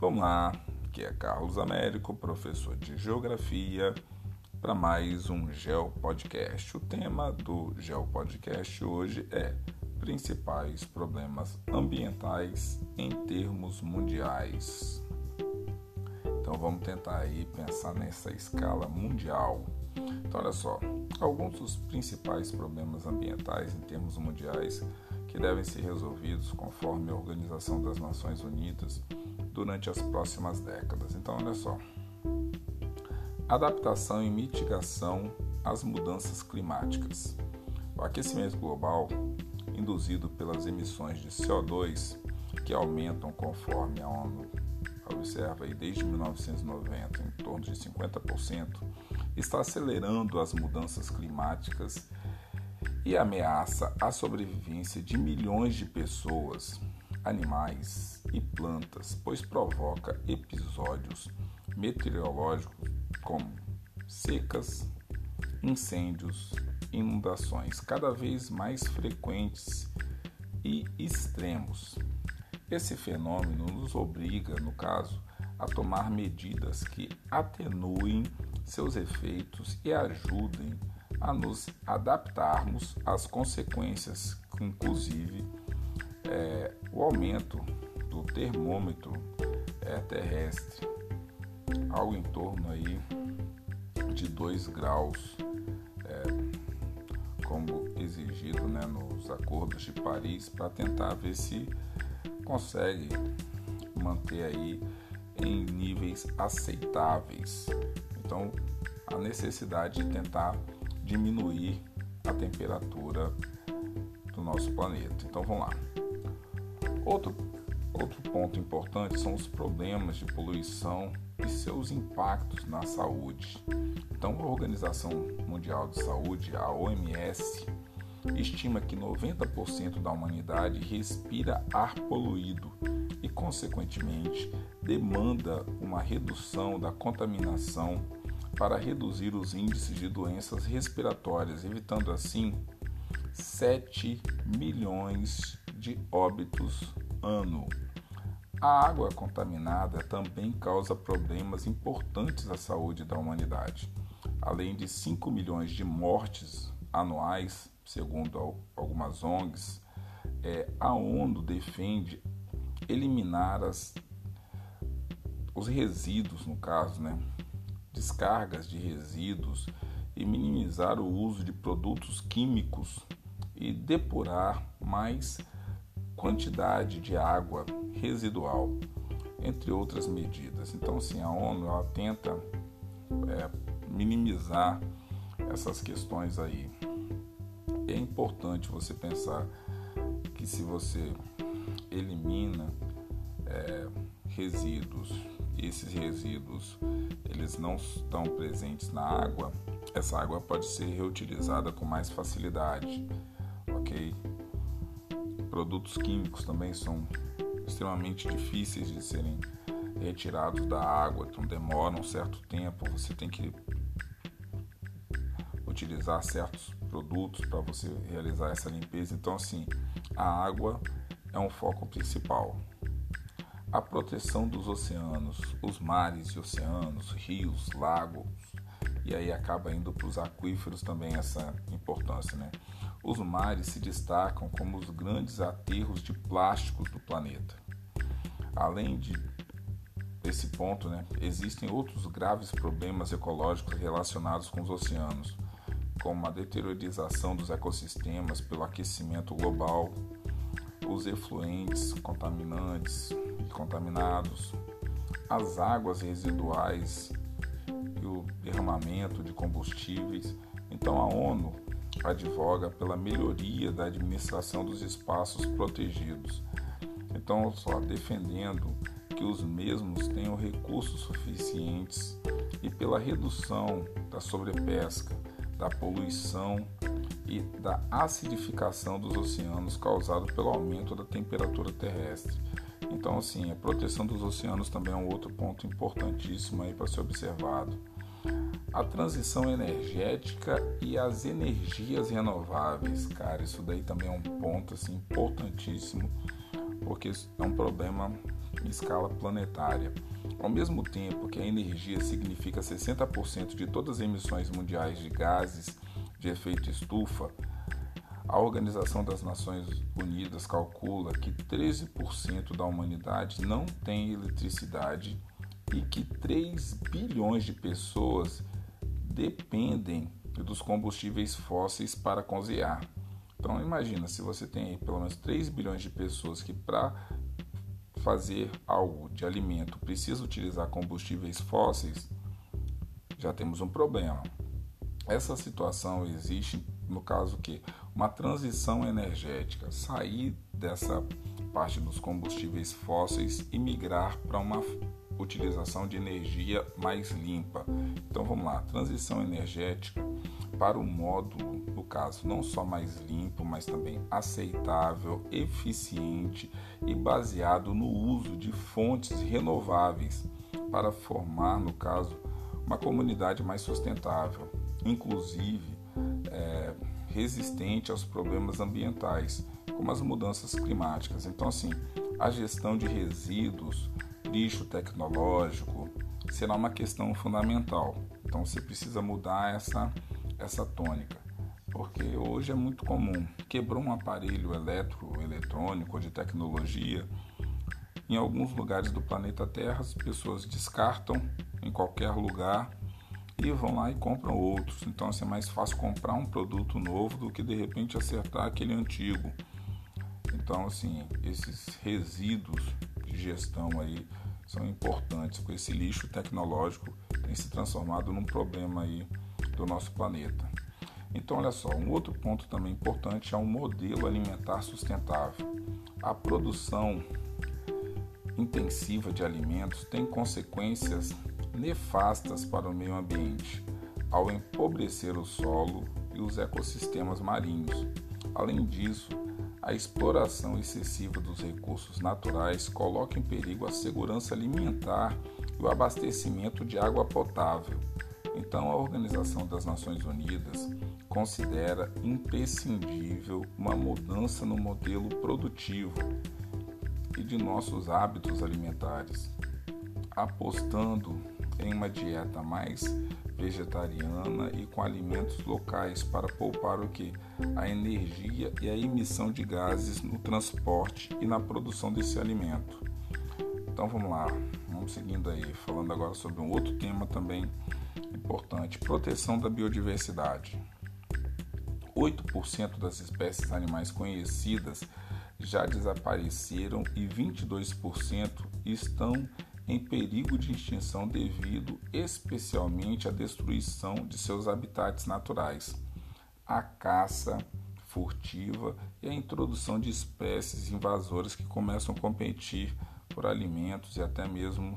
Vamos lá, que é Carlos Américo, professor de Geografia, para mais um Geo Podcast. O tema do Geo Podcast hoje é principais problemas ambientais em termos mundiais. Então vamos tentar aí pensar nessa escala mundial. Então olha só, alguns dos principais problemas ambientais em termos mundiais que devem ser resolvidos conforme a Organização das Nações Unidas durante as próximas décadas. Então, olha só: adaptação e mitigação às mudanças climáticas. O aquecimento global, induzido pelas emissões de CO2, que aumentam conforme a ONU observa aí desde 1990 em torno de 50%, está acelerando as mudanças climáticas e ameaça a sobrevivência de milhões de pessoas, animais e plantas, pois provoca episódios meteorológicos como secas, incêndios, inundações cada vez mais frequentes e extremos. Esse fenômeno nos obriga, no caso, a tomar medidas que atenuem seus efeitos e ajudem a nos adaptarmos às consequências, inclusive é, o aumento do termômetro é, terrestre, algo em torno aí de 2 graus, é, como exigido né, nos acordos de Paris, para tentar ver se consegue manter aí em níveis aceitáveis. Então, a necessidade de tentar diminuir a temperatura do nosso planeta. Então vamos lá. Outro, outro ponto importante são os problemas de poluição e seus impactos na saúde. Então a Organização Mundial de Saúde, a OMS, estima que 90% da humanidade respira ar poluído e, consequentemente, demanda uma redução da contaminação para reduzir os índices de doenças respiratórias, evitando assim 7 milhões de óbitos ano. A água contaminada também causa problemas importantes à saúde da humanidade. Além de 5 milhões de mortes anuais, segundo algumas ONGs, é, a ONU defende eliminar as, os resíduos, no caso, né, descargas de resíduos e minimizar o uso de produtos químicos e depurar mais quantidade de água residual, entre outras medidas. Então, assim, a ONU ela tenta é, minimizar essas questões aí. É importante você pensar que se você elimina é, resíduos esses resíduos eles não estão presentes na água, essa água pode ser reutilizada com mais facilidade, ok? Produtos químicos também são extremamente difíceis de serem retirados da água, então demoram um certo tempo, você tem que utilizar certos produtos para você realizar essa limpeza. Então, assim, a água é um foco principal a proteção dos oceanos, os mares e oceanos, rios, lagos, e aí acaba indo para os aquíferos também essa importância, né? Os mares se destacam como os grandes aterros de plásticos do planeta. Além de desse ponto, né, existem outros graves problemas ecológicos relacionados com os oceanos, como a deteriorização dos ecossistemas pelo aquecimento global, os efluentes contaminantes contaminados, as águas residuais e o derramamento de combustíveis. Então a ONU advoga pela melhoria da administração dos espaços protegidos. Então, só defendendo que os mesmos tenham recursos suficientes e pela redução da sobrepesca, da poluição e da acidificação dos oceanos causado pelo aumento da temperatura terrestre. Então, assim, a proteção dos oceanos também é um outro ponto importantíssimo aí para ser observado. A transição energética e as energias renováveis, cara, isso daí também é um ponto assim importantíssimo, porque é um problema em escala planetária. Ao mesmo tempo que a energia significa 60% de todas as emissões mundiais de gases de efeito estufa, a Organização das Nações Unidas calcula que 13% da humanidade não tem eletricidade e que 3 bilhões de pessoas dependem dos combustíveis fósseis para cozinhar. Então imagina, se você tem pelo menos 3 bilhões de pessoas que para fazer algo de alimento precisa utilizar combustíveis fósseis, já temos um problema. Essa situação existe no caso que uma transição energética, sair dessa parte dos combustíveis fósseis e migrar para uma utilização de energia mais limpa. Então vamos lá, transição energética para o modo, no caso, não só mais limpo, mas também aceitável, eficiente e baseado no uso de fontes renováveis para formar, no caso, uma comunidade mais sustentável, inclusive resistente aos problemas ambientais, como as mudanças climáticas. Então, assim, a gestão de resíduos, lixo tecnológico, será uma questão fundamental. Então, você precisa mudar essa, essa tônica, porque hoje é muito comum. Quebrou um aparelho eletroeletrônico ou de tecnologia, em alguns lugares do planeta Terra, as pessoas descartam em qualquer lugar e vão lá e compram outros. Então assim, é mais fácil comprar um produto novo do que de repente acertar aquele antigo. Então assim, esses resíduos de gestão aí são importantes, porque esse lixo tecnológico tem se transformado num problema aí do nosso planeta. Então, olha só, um outro ponto também importante é um modelo alimentar sustentável. A produção intensiva de alimentos tem consequências nefastas para o meio ambiente, ao empobrecer o solo e os ecossistemas marinhos. Além disso, a exploração excessiva dos recursos naturais coloca em perigo a segurança alimentar e o abastecimento de água potável. Então, a Organização das Nações Unidas considera imprescindível uma mudança no modelo produtivo e de nossos hábitos alimentares, apostando em uma dieta mais vegetariana e com alimentos locais para poupar o que? A energia e a emissão de gases no transporte e na produção desse alimento. Então vamos lá, vamos seguindo aí, falando agora sobre um outro tema também importante: proteção da biodiversidade. 8% das espécies animais conhecidas já desapareceram e 22% estão em perigo de extinção devido especialmente à destruição de seus habitats naturais, a caça furtiva e a introdução de espécies invasoras que começam a competir por alimentos e até mesmo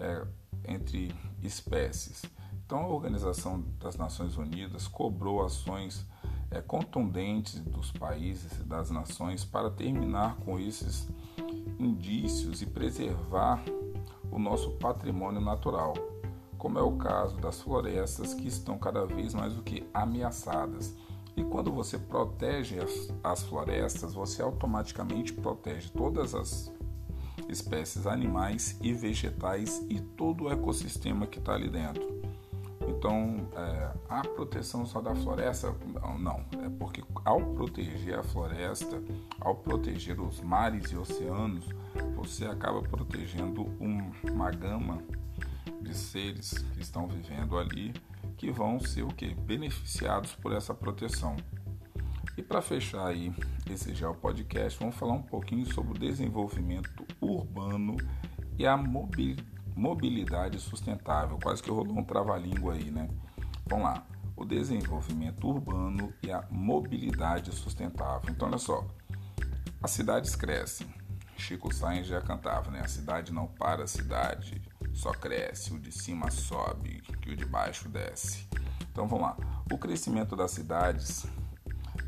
é, entre espécies. Então, a Organização das Nações Unidas cobrou ações é, contundentes dos países e das nações para terminar com esses indícios e preservar o nosso patrimônio natural, como é o caso das florestas que estão cada vez mais do que ameaçadas. E quando você protege as, as florestas, você automaticamente protege todas as espécies animais e vegetais e todo o ecossistema que está ali dentro. Então, é, a proteção só da floresta, não, é porque ao proteger a floresta, ao proteger os mares e oceanos, você acaba protegendo um, uma gama de seres que estão vivendo ali que vão ser o que beneficiados por essa proteção. E para fechar aí esse Geo Podcast, vamos falar um pouquinho sobre o desenvolvimento urbano e a mobilidade sustentável. Quase que rolou um trava-língua aí, né? Vamos lá. O desenvolvimento urbano e a mobilidade sustentável. Então, olha só. As cidades crescem, Chico Sainz já cantava, né? A cidade não para, a cidade só cresce, o de cima sobe, que o de baixo desce. Então vamos lá. O crescimento das cidades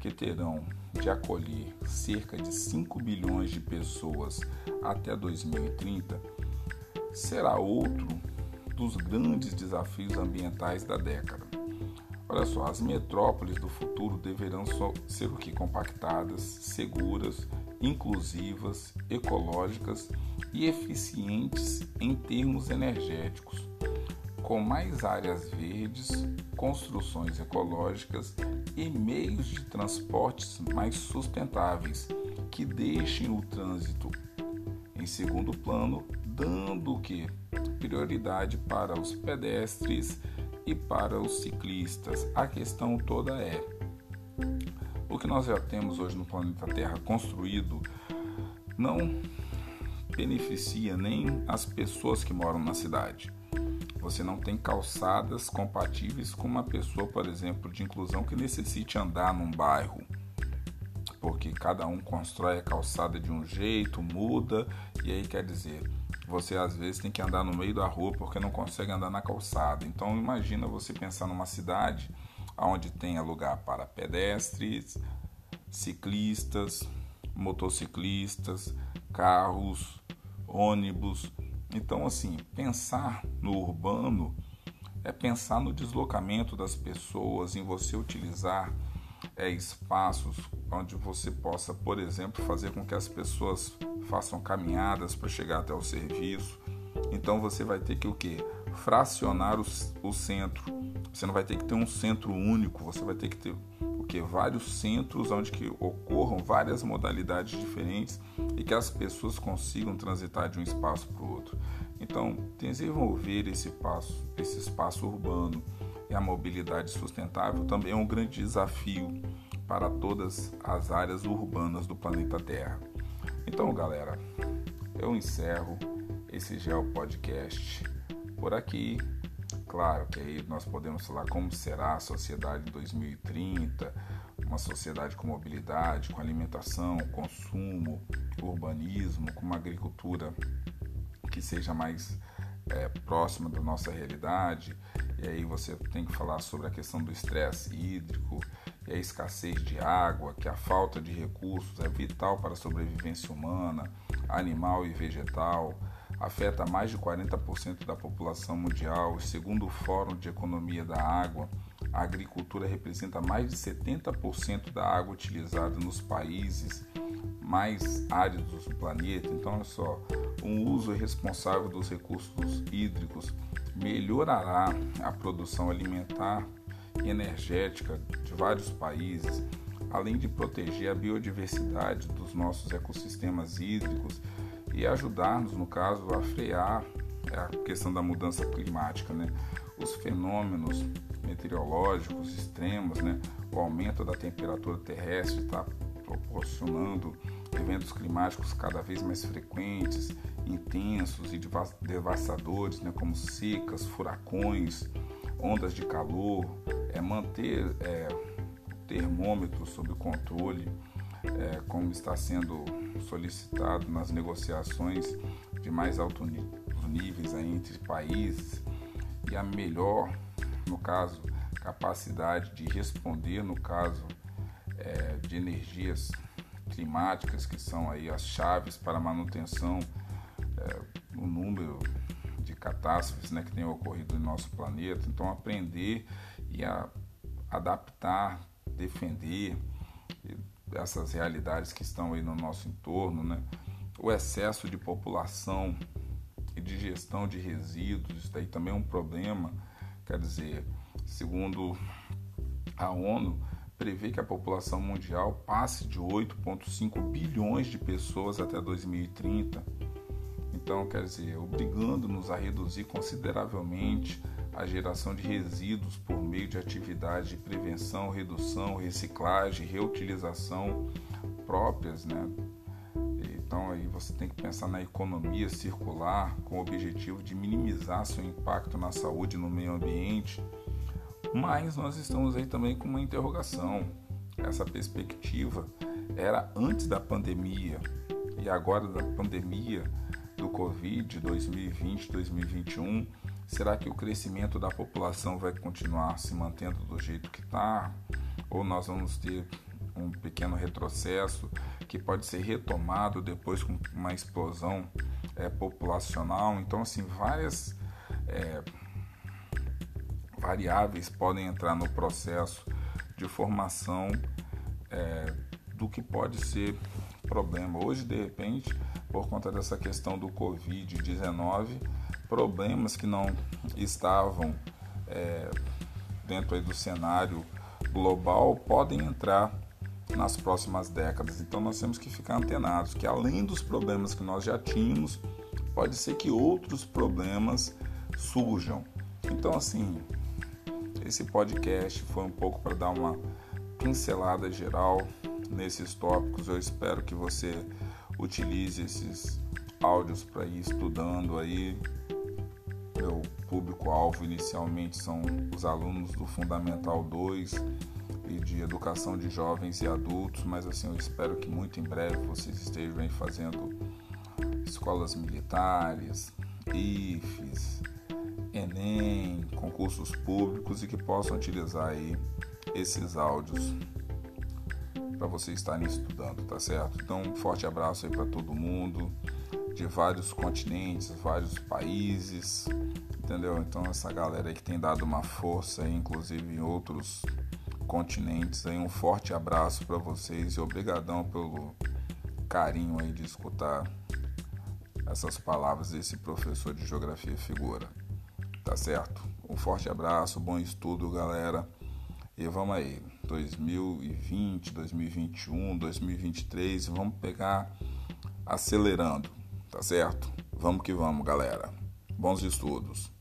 que terão de acolher cerca de 5 bilhões de pessoas até 2030 será outro dos grandes desafios ambientais da década. Olha só, as metrópoles do futuro deverão ser o que compactadas, seguras inclusivas, ecológicas e eficientes em termos energéticos, com mais áreas verdes, construções ecológicas e meios de transportes mais sustentáveis que deixem o trânsito em segundo plano, dando que prioridade para os pedestres e para os ciclistas. A questão toda é o que nós já temos hoje no planeta Terra construído não beneficia nem as pessoas que moram na cidade. Você não tem calçadas compatíveis com uma pessoa, por exemplo, de inclusão que necessite andar num bairro. Porque cada um constrói a calçada de um jeito, muda, e aí quer dizer, você às vezes tem que andar no meio da rua porque não consegue andar na calçada. Então imagina você pensar numa cidade onde tenha lugar para pedestres, ciclistas, motociclistas, carros, ônibus. Então, assim, pensar no urbano é pensar no deslocamento das pessoas, em você utilizar é, espaços onde você possa, por exemplo, fazer com que as pessoas façam caminhadas para chegar até o serviço. Então você vai ter que o que? Fracionar o, o centro. Você não vai ter que ter um centro único, você vai ter que ter o que? Vários centros onde que ocorram várias modalidades diferentes e que as pessoas consigam transitar de um espaço para o outro. Então, desenvolver esse espaço, esse espaço urbano e a mobilidade sustentável também é um grande desafio para todas as áreas urbanas do planeta Terra. Então, galera, eu encerro esse Geo Podcast por aqui. Claro que aí nós podemos falar como será a sociedade em 2030, uma sociedade com mobilidade, com alimentação, consumo, urbanismo, com uma agricultura que seja mais é, próxima da nossa realidade. E aí você tem que falar sobre a questão do estresse hídrico e a escassez de água, que a falta de recursos é vital para a sobrevivência humana, animal e vegetal, afeta mais de 40% da população mundial. Segundo o Fórum de Economia da Água, a agricultura representa mais de 70% da água utilizada nos países mais áridos do planeta. Então, olha só, um uso responsável dos recursos hídricos melhorará a produção alimentar e energética de vários países, além de proteger a biodiversidade dos nossos ecossistemas hídricos e ajudar-nos, no caso, a frear a questão da mudança climática, né? Os fenômenos meteorológicos extremos, né? O aumento da temperatura terrestre está proporcionando eventos climáticos cada vez mais frequentes, intensos e devastadores, né, como secas, furacões, ondas de calor, é manter é, o termômetro sob controle, é, como está sendo solicitado nas negociações de mais altos níveis aí entre países e a melhor, no caso, capacidade de responder, no caso é, de energias climáticas, que são aí as chaves para manutenção é, no número de catástrofes né, que tem ocorrido no nosso planeta. Então, aprender e a adaptar, defender essas realidades que estão aí no nosso entorno, né? O excesso de população e de gestão de resíduos, isso daí também é um problema. Quer dizer, segundo a ONU, prevê que a população mundial passe de 8,5 bilhões de pessoas até 2030. Então, quer dizer, obrigando-nos a reduzir consideravelmente a geração de resíduos por meio de atividades de prevenção, redução, reciclagem, reutilização próprias, né? Então aí você tem que pensar na economia circular com o objetivo de minimizar seu impacto na saúde e no meio ambiente. Mas nós estamos aí também com uma interrogação. Essa perspectiva era antes da pandemia e agora da pandemia do Covid 2020-2021 Será que o crescimento da população vai continuar se mantendo do jeito que está? Ou nós vamos ter um pequeno retrocesso que pode ser retomado depois com uma explosão é, populacional? Então, assim, várias é, variáveis podem entrar no processo de formação é, do que pode ser problema. Hoje, de repente, por conta dessa questão do Covid-19, problemas que não estavam é, dentro do cenário global podem entrar nas próximas décadas. Então nós temos que ficar antenados que além dos problemas que nós já tínhamos, pode ser que outros problemas surjam. Então assim, esse podcast foi um pouco para dar uma pincelada geral nesses tópicos. Eu espero que você utilize esses áudios para ir estudando aí. Meu público-alvo inicialmente são os alunos do Fundamental 2 e de Educação de Jovens e Adultos, mas assim eu espero que muito em breve vocês estejam aí fazendo escolas militares, IFES, Enem, concursos públicos e que possam utilizar aí esses áudios para vocês estarem estudando, tá certo? Então, um forte abraço aí para todo mundo, de vários continentes, vários países, entendeu? Então, essa galera aí que tem dado uma força, aí, inclusive em outros continentes, aí, um forte abraço para vocês e obrigadão pelo carinho aí de escutar essas palavras desse professor de geografia figura. Tá certo? Um forte abraço, bom estudo, galera. E vamos aí, 2020, 2021, 2023, vamos pegar acelerando, tá certo? Vamos que vamos, galera. Bons estudos.